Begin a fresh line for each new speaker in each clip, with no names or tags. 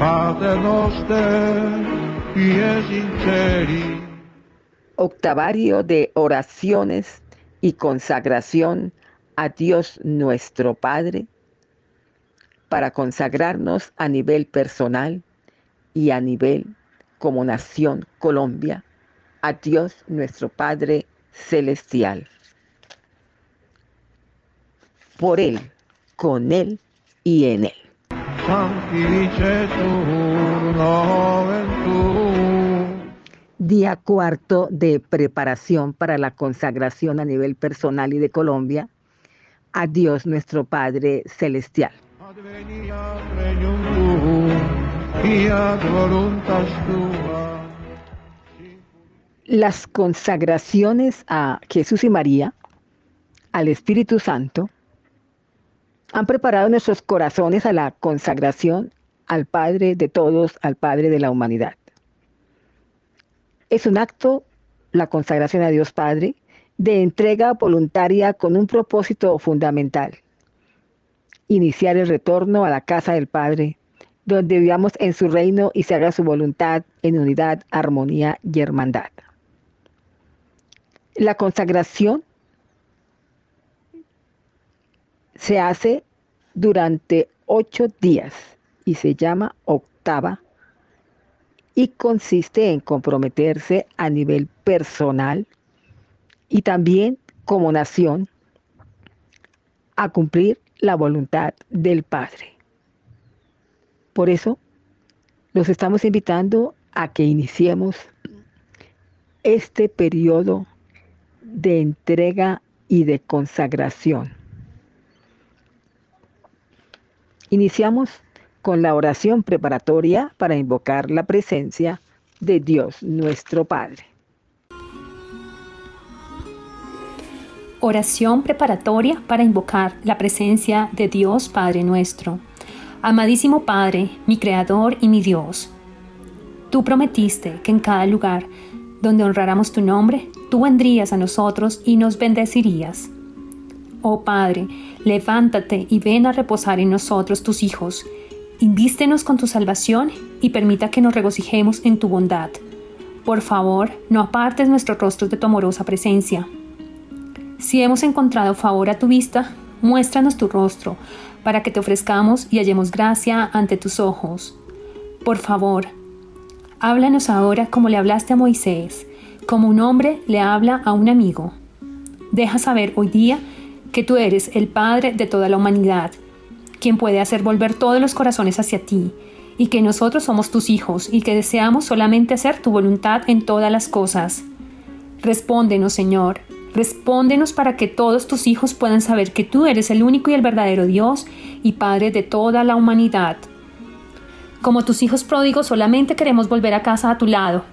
Pater noster, pies sinceri.
Octavario de oraciones y consagración a Dios nuestro Padre para consagrarnos a nivel personal y a nivel como nación Colombia a Dios nuestro Padre Celestial. Por Él, con Él y en Él. Día cuarto de preparación para la consagración a nivel personal y de Colombia. A Dios nuestro Padre Celestial. Las consagraciones a Jesús y María, al Espíritu Santo, han preparado nuestros corazones a la consagración al Padre de todos, al Padre de la humanidad. Es un acto, la consagración a Dios Padre, de entrega voluntaria con un propósito fundamental. Iniciar el retorno a la casa del Padre, donde vivamos en su reino y se haga su voluntad en unidad, armonía y hermandad. La consagración se hace durante ocho días y se llama octava y consiste en comprometerse a nivel personal y también como nación a cumplir la voluntad del Padre. Por eso los estamos invitando a que iniciemos este periodo de entrega y de consagración. Iniciamos con la oración preparatoria para invocar la presencia de Dios nuestro Padre.
Oración preparatoria para invocar la presencia de Dios Padre nuestro. Amadísimo Padre, mi Creador y mi Dios, tú prometiste que en cada lugar donde honráramos tu nombre, tú vendrías a nosotros y nos bendecirías. Oh Padre, levántate y ven a reposar en nosotros tus hijos. Invístenos con tu salvación y permita que nos regocijemos en tu bondad. Por favor, no apartes nuestros rostros de tu amorosa presencia. Si hemos encontrado favor a tu vista, muéstranos tu rostro, para que te ofrezcamos y hallemos gracia ante tus ojos. Por favor, háblanos ahora como le hablaste a Moisés, como un hombre le habla a un amigo. Deja saber hoy día que tú eres el Padre de toda la humanidad, quien puede hacer volver todos los corazones hacia ti, y que nosotros somos tus hijos y que deseamos solamente hacer tu voluntad en todas las cosas. Respóndenos, Señor, respóndenos para que todos tus hijos puedan saber que tú eres el único y el verdadero Dios y Padre de toda la humanidad. Como tus hijos pródigos solamente queremos volver a casa a tu lado.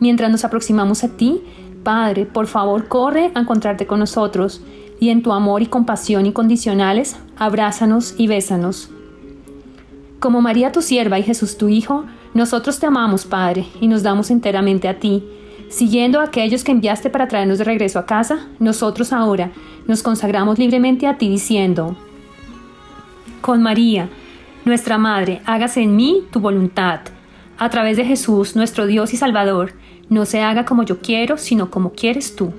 Mientras nos aproximamos a ti, Padre, por favor corre a encontrarte con nosotros y en tu amor y compasión incondicionales, abrázanos y bésanos. Como María tu sierva y Jesús tu Hijo, nosotros te amamos, Padre, y nos damos enteramente a ti. Siguiendo a aquellos que enviaste para traernos de regreso a casa, nosotros ahora nos consagramos libremente a ti diciendo, con María, nuestra Madre, hágase en mí tu voluntad. A través de Jesús, nuestro Dios y Salvador, no se haga como yo quiero, sino como quieres tú.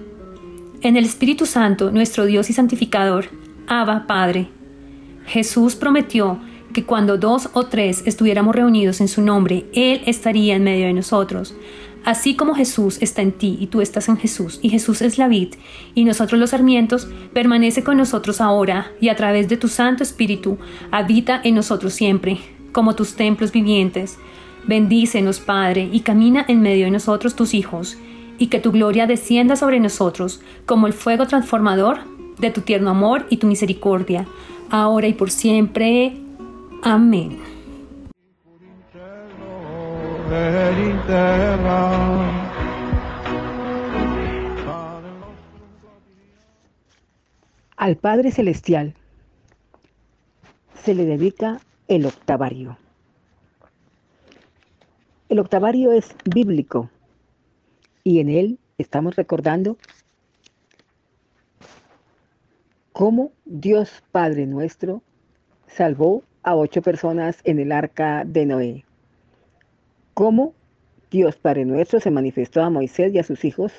En el Espíritu Santo, nuestro Dios y santificador, Abba Padre. Jesús prometió que cuando dos o tres estuviéramos reunidos en su nombre, Él estaría en medio de nosotros. Así como Jesús está en ti y tú estás en Jesús, y Jesús es la vid, y nosotros los sarmientos, permanece con nosotros ahora, y a través de tu Santo Espíritu, habita en nosotros siempre, como tus templos vivientes. Bendícenos, Padre, y camina en medio de nosotros tus hijos, y que tu gloria descienda sobre nosotros como el fuego transformador de tu tierno amor y tu misericordia, ahora y por siempre. Amén.
Al Padre Celestial se le dedica el octavario. El octavario es bíblico y en él estamos recordando cómo Dios Padre nuestro salvó a ocho personas en el arca de Noé. ¿Cómo Dios Padre nuestro se manifestó a Moisés y a sus hijos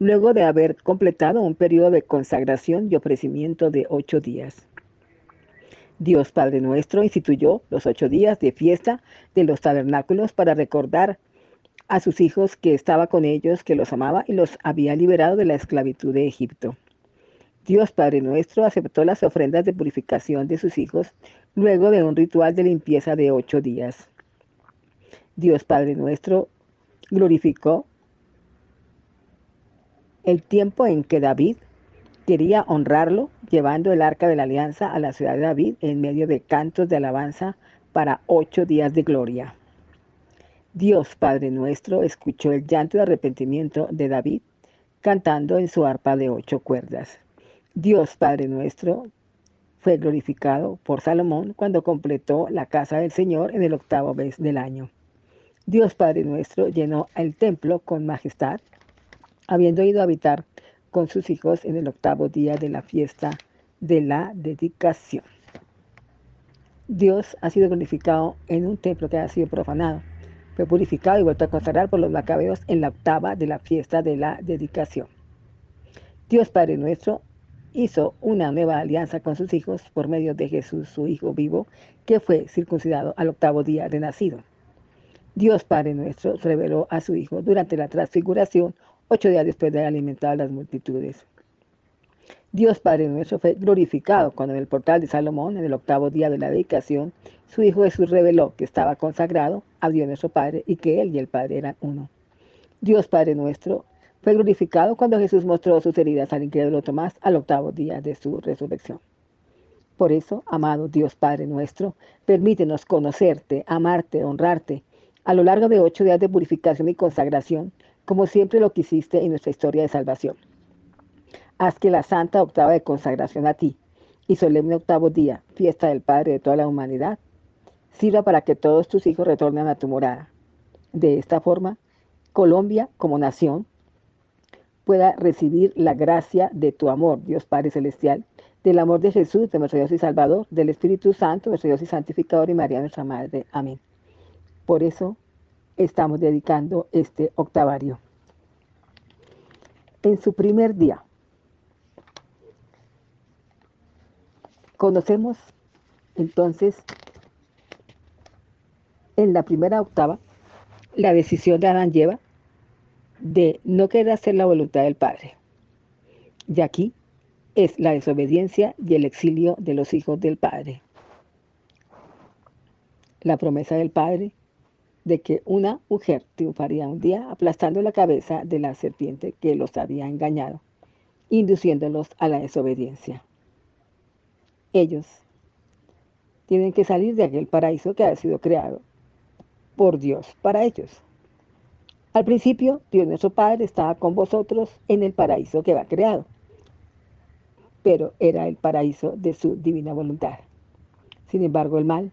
luego de haber completado un periodo de consagración y ofrecimiento de ocho días. Dios Padre nuestro instituyó los ocho días de fiesta de los tabernáculos para recordar a sus hijos que estaba con ellos, que los amaba y los había liberado de la esclavitud de Egipto. Dios Padre nuestro aceptó las ofrendas de purificación de sus hijos luego de un ritual de limpieza de ocho días. Dios Padre nuestro glorificó el tiempo en que David quería honrarlo, llevando el arca de la alianza a la ciudad de David en medio de cantos de alabanza para ocho días de gloria. Dios Padre nuestro escuchó el llanto de arrepentimiento de David cantando en su arpa de ocho cuerdas. Dios Padre nuestro fue glorificado por Salomón cuando completó la casa del Señor en el octavo mes del año. Dios Padre nuestro llenó el templo con majestad habiendo ido a habitar con sus hijos en el octavo día de la fiesta de la dedicación. Dios ha sido glorificado en un templo que ha sido profanado. Fue purificado y vuelto a consagrar por los macabeos en la octava de la fiesta de la dedicación. Dios Padre nuestro hizo una nueva alianza con sus hijos por medio de Jesús, su Hijo vivo, que fue circuncidado al octavo día de nacido. Dios Padre nuestro reveló a su Hijo durante la transfiguración ocho días después de haber alimentado a las multitudes. Dios Padre nuestro fue glorificado cuando en el portal de Salomón, en el octavo día de la dedicación, su Hijo Jesús reveló que estaba consagrado a Dios nuestro Padre y que Él y el Padre eran uno. Dios Padre nuestro fue glorificado cuando Jesús mostró sus heridas al incrédulo Tomás al octavo día de su resurrección. Por eso, amado Dios Padre nuestro, permítenos conocerte, amarte, honrarte, a lo largo de ocho días de purificación y consagración, como siempre lo quisiste en nuestra historia de salvación. Haz que la santa octava de consagración a ti y solemne octavo día, fiesta del Padre de toda la humanidad, sirva para que todos tus hijos retornen a tu morada. De esta forma, Colombia como nación pueda recibir la gracia de tu amor, Dios Padre Celestial, del amor de Jesús, de nuestro Dios y Salvador, del Espíritu Santo, nuestro Dios y Santificador y María nuestra Madre. Amén. Por eso estamos dedicando este octavario. En su primer día, conocemos entonces en la primera octava la decisión de Adán lleva de no querer hacer la voluntad del Padre. Y aquí es la desobediencia y el exilio de los hijos del Padre. La promesa del Padre de que una mujer triunfaría un día aplastando la cabeza de la serpiente que los había engañado, induciéndolos a la desobediencia. Ellos tienen que salir de aquel paraíso que ha sido creado por Dios para ellos. Al principio, Dios nuestro Padre estaba con vosotros en el paraíso que va creado, pero era el paraíso de su divina voluntad. Sin embargo, el mal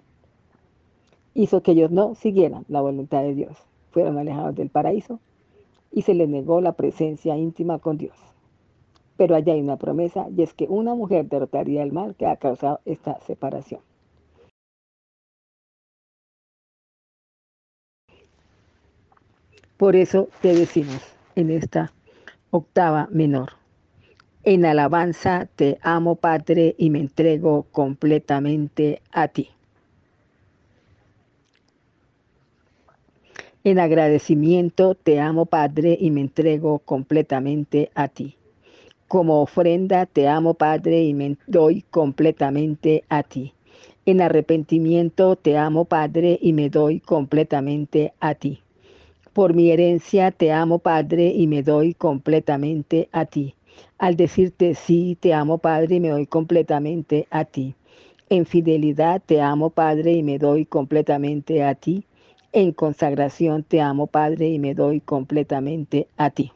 hizo que ellos no siguieran la voluntad de Dios. Fueron alejados del paraíso y se les negó la presencia íntima con Dios. Pero allá hay una promesa y es que una mujer derrotaría el mal que ha causado esta separación. Por eso te decimos en esta octava menor. En alabanza te amo, Padre, y me entrego completamente a ti. En agradecimiento te amo, Padre, y me entrego completamente a ti. Como ofrenda te amo, Padre, y me doy completamente a ti. En arrepentimiento te amo, Padre, y me doy completamente a ti. Por mi herencia te amo, Padre, y me doy completamente a ti. Al decirte sí, te amo, Padre, y me doy completamente a ti. En fidelidad te amo, Padre, y me doy completamente a ti en consagración te amo, Padre, y me doy completamente a ti.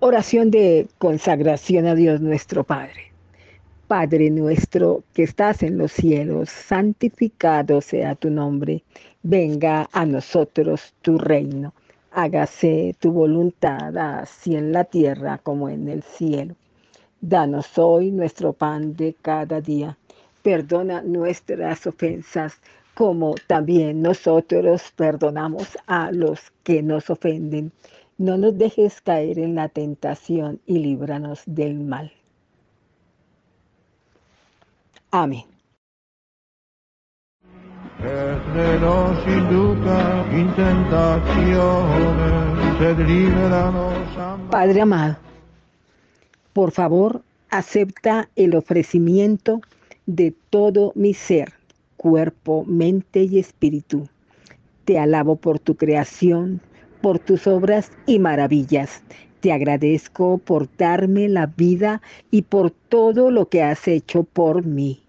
Oración de consagración a Dios nuestro Padre. Padre nuestro que estás en los cielos, santificado sea tu nombre, venga a nosotros tu reino Hágase tu voluntad así en la tierra como en el cielo. Danos hoy nuestro pan de cada día. Perdona nuestras ofensas como también nosotros perdonamos a los que nos ofenden. No nos dejes caer en la tentación y líbranos del mal. Amén. Padre amado, por favor, acepta el ofrecimiento de todo mi ser, cuerpo, mente y espíritu. Te alabo por tu creación, por tus obras y maravillas. Te agradezco por darme la vida y por todo lo que has hecho por mí.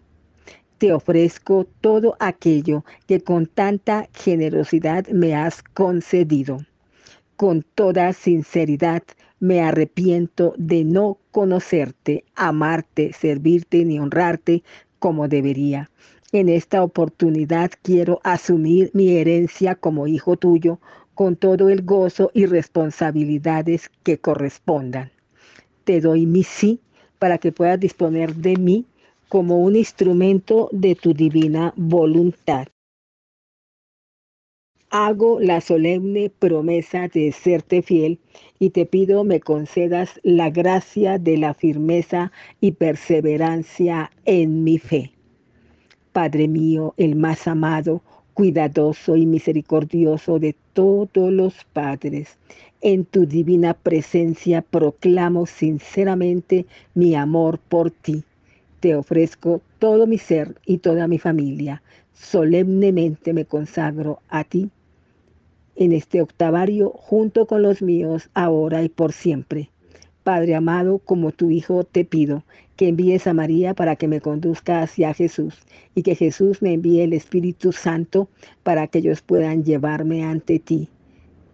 Te ofrezco todo aquello que con tanta generosidad me has concedido. Con toda sinceridad me arrepiento de no conocerte, amarte, servirte ni honrarte como debería. En esta oportunidad quiero asumir mi herencia como hijo tuyo con todo el gozo y responsabilidades que correspondan. Te doy mi sí para que puedas disponer de mí como un instrumento de tu divina voluntad. Hago la solemne promesa de serte fiel y te pido me concedas la gracia de la firmeza y perseverancia en mi fe. Padre mío, el más amado, cuidadoso y misericordioso de todos los padres, en tu divina presencia proclamo sinceramente mi amor por ti te ofrezco todo mi ser y toda mi familia. Solemnemente me consagro a ti en este octavario junto con los míos, ahora y por siempre. Padre amado, como tu Hijo te pido que envíes a María para que me conduzca hacia Jesús y que Jesús me envíe el Espíritu Santo para que ellos puedan llevarme ante ti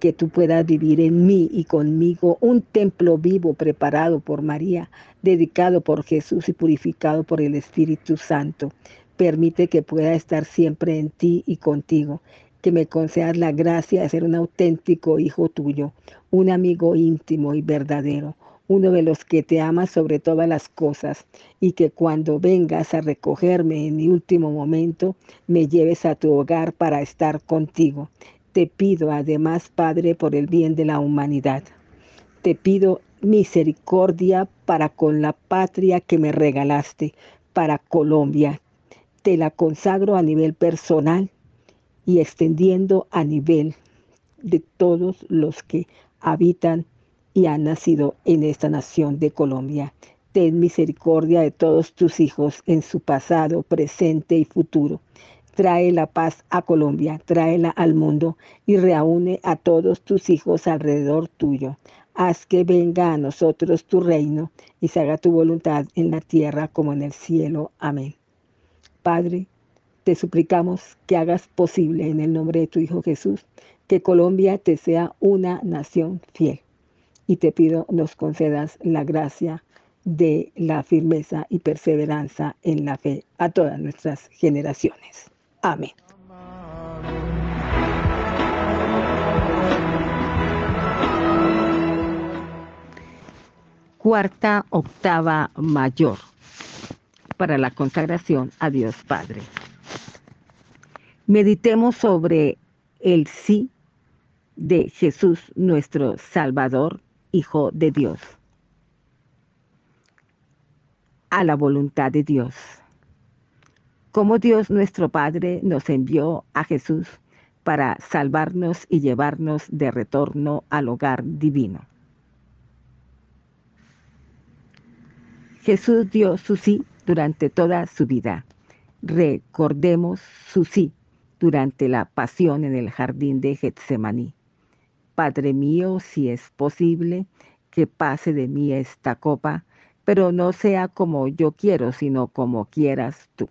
que tú puedas vivir en mí y conmigo un templo vivo preparado por María, dedicado por Jesús y purificado por el Espíritu Santo. Permite que pueda estar siempre en ti y contigo, que me concedas la gracia de ser un auténtico hijo tuyo, un amigo íntimo y verdadero, uno de los que te ama sobre todas las cosas, y que cuando vengas a recogerme en mi último momento, me lleves a tu hogar para estar contigo. Te pido además, Padre, por el bien de la humanidad. Te pido misericordia para con la patria que me regalaste, para Colombia. Te la consagro a nivel personal y extendiendo a nivel de todos los que habitan y han nacido en esta nación de Colombia. Ten misericordia de todos tus hijos en su pasado, presente y futuro. Trae la paz a Colombia, tráela al mundo y reúne a todos tus hijos alrededor tuyo. Haz que venga a nosotros tu reino y se haga tu voluntad en la tierra como en el cielo. Amén. Padre, te suplicamos que hagas posible en el nombre de tu Hijo Jesús que Colombia te sea una nación fiel. Y te pido nos concedas la gracia de la firmeza y perseverancia en la fe a todas nuestras generaciones. Amén. Cuarta octava mayor para la consagración a Dios Padre. Meditemos sobre el sí de Jesús nuestro Salvador, Hijo de Dios, a la voluntad de Dios cómo Dios nuestro Padre nos envió a Jesús para salvarnos y llevarnos de retorno al hogar divino. Jesús dio su sí durante toda su vida. Recordemos su sí durante la pasión en el jardín de Getsemaní. Padre mío, si es posible, que pase de mí esta copa, pero no sea como yo quiero, sino como quieras tú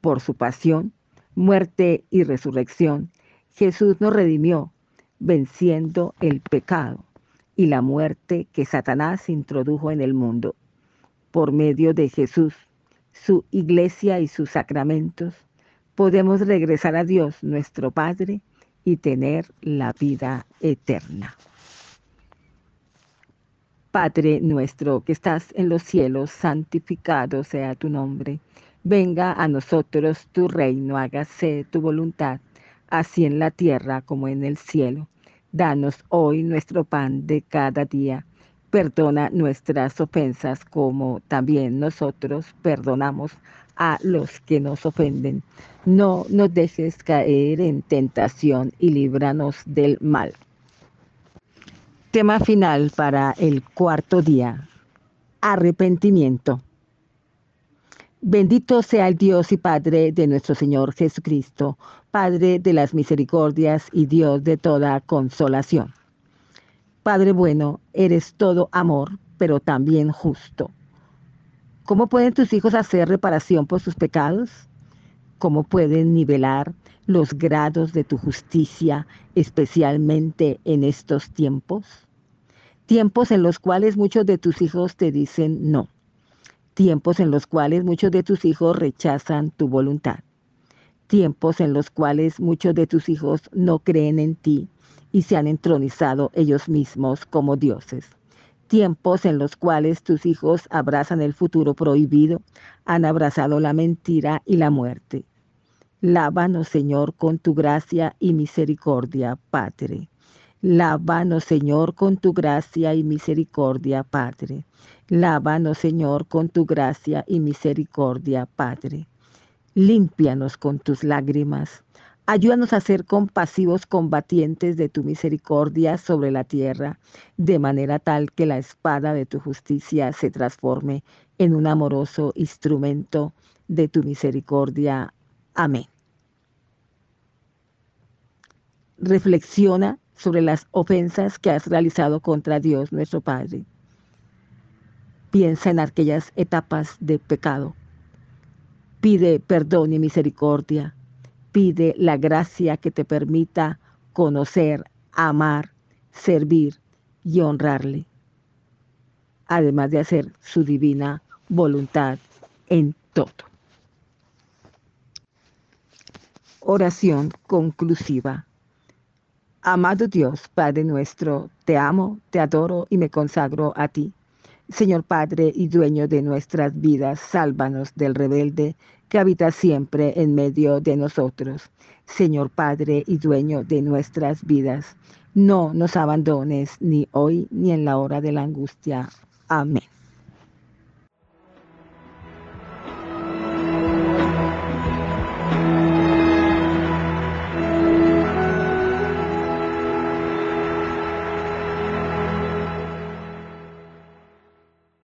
por su pasión, muerte y resurrección, Jesús nos redimió, venciendo el pecado y la muerte que Satanás introdujo en el mundo. Por medio de Jesús, su iglesia y sus sacramentos, podemos regresar a Dios nuestro Padre y tener la vida eterna. Padre nuestro que estás en los cielos, santificado sea tu nombre. Venga a nosotros tu reino, hágase tu voluntad, así en la tierra como en el cielo. Danos hoy nuestro pan de cada día. Perdona nuestras ofensas como también nosotros perdonamos a los que nos ofenden. No nos dejes caer en tentación y líbranos del mal. Tema final para el cuarto día. Arrepentimiento. Bendito sea el Dios y Padre de nuestro Señor Jesucristo, Padre de las misericordias y Dios de toda consolación. Padre bueno, eres todo amor, pero también justo. ¿Cómo pueden tus hijos hacer reparación por sus pecados? ¿Cómo pueden nivelar los grados de tu justicia, especialmente en estos tiempos? Tiempos en los cuales muchos de tus hijos te dicen no. Tiempos en los cuales muchos de tus hijos rechazan tu voluntad. Tiempos en los cuales muchos de tus hijos no creen en ti y se han entronizado ellos mismos como dioses. Tiempos en los cuales tus hijos abrazan el futuro prohibido, han abrazado la mentira y la muerte. Lávanos, Señor, con tu gracia y misericordia, Padre. Lávanos, Señor, con tu gracia y misericordia, Padre. Lávanos, Señor, con tu gracia y misericordia, Padre. Límpianos con tus lágrimas. Ayúdanos a ser compasivos combatientes de tu misericordia sobre la tierra, de manera tal que la espada de tu justicia se transforme en un amoroso instrumento de tu misericordia. Amén. Reflexiona sobre las ofensas que has realizado contra Dios nuestro Padre. Piensa en aquellas etapas de pecado. Pide perdón y misericordia. Pide la gracia que te permita conocer, amar, servir y honrarle, además de hacer su divina voluntad en todo. Oración conclusiva. Amado Dios, Padre nuestro, te amo, te adoro y me consagro a ti. Señor Padre y dueño de nuestras vidas, sálvanos del rebelde que habita siempre en medio de nosotros. Señor Padre y dueño de nuestras vidas, no nos abandones ni hoy ni en la hora de la angustia. Amén.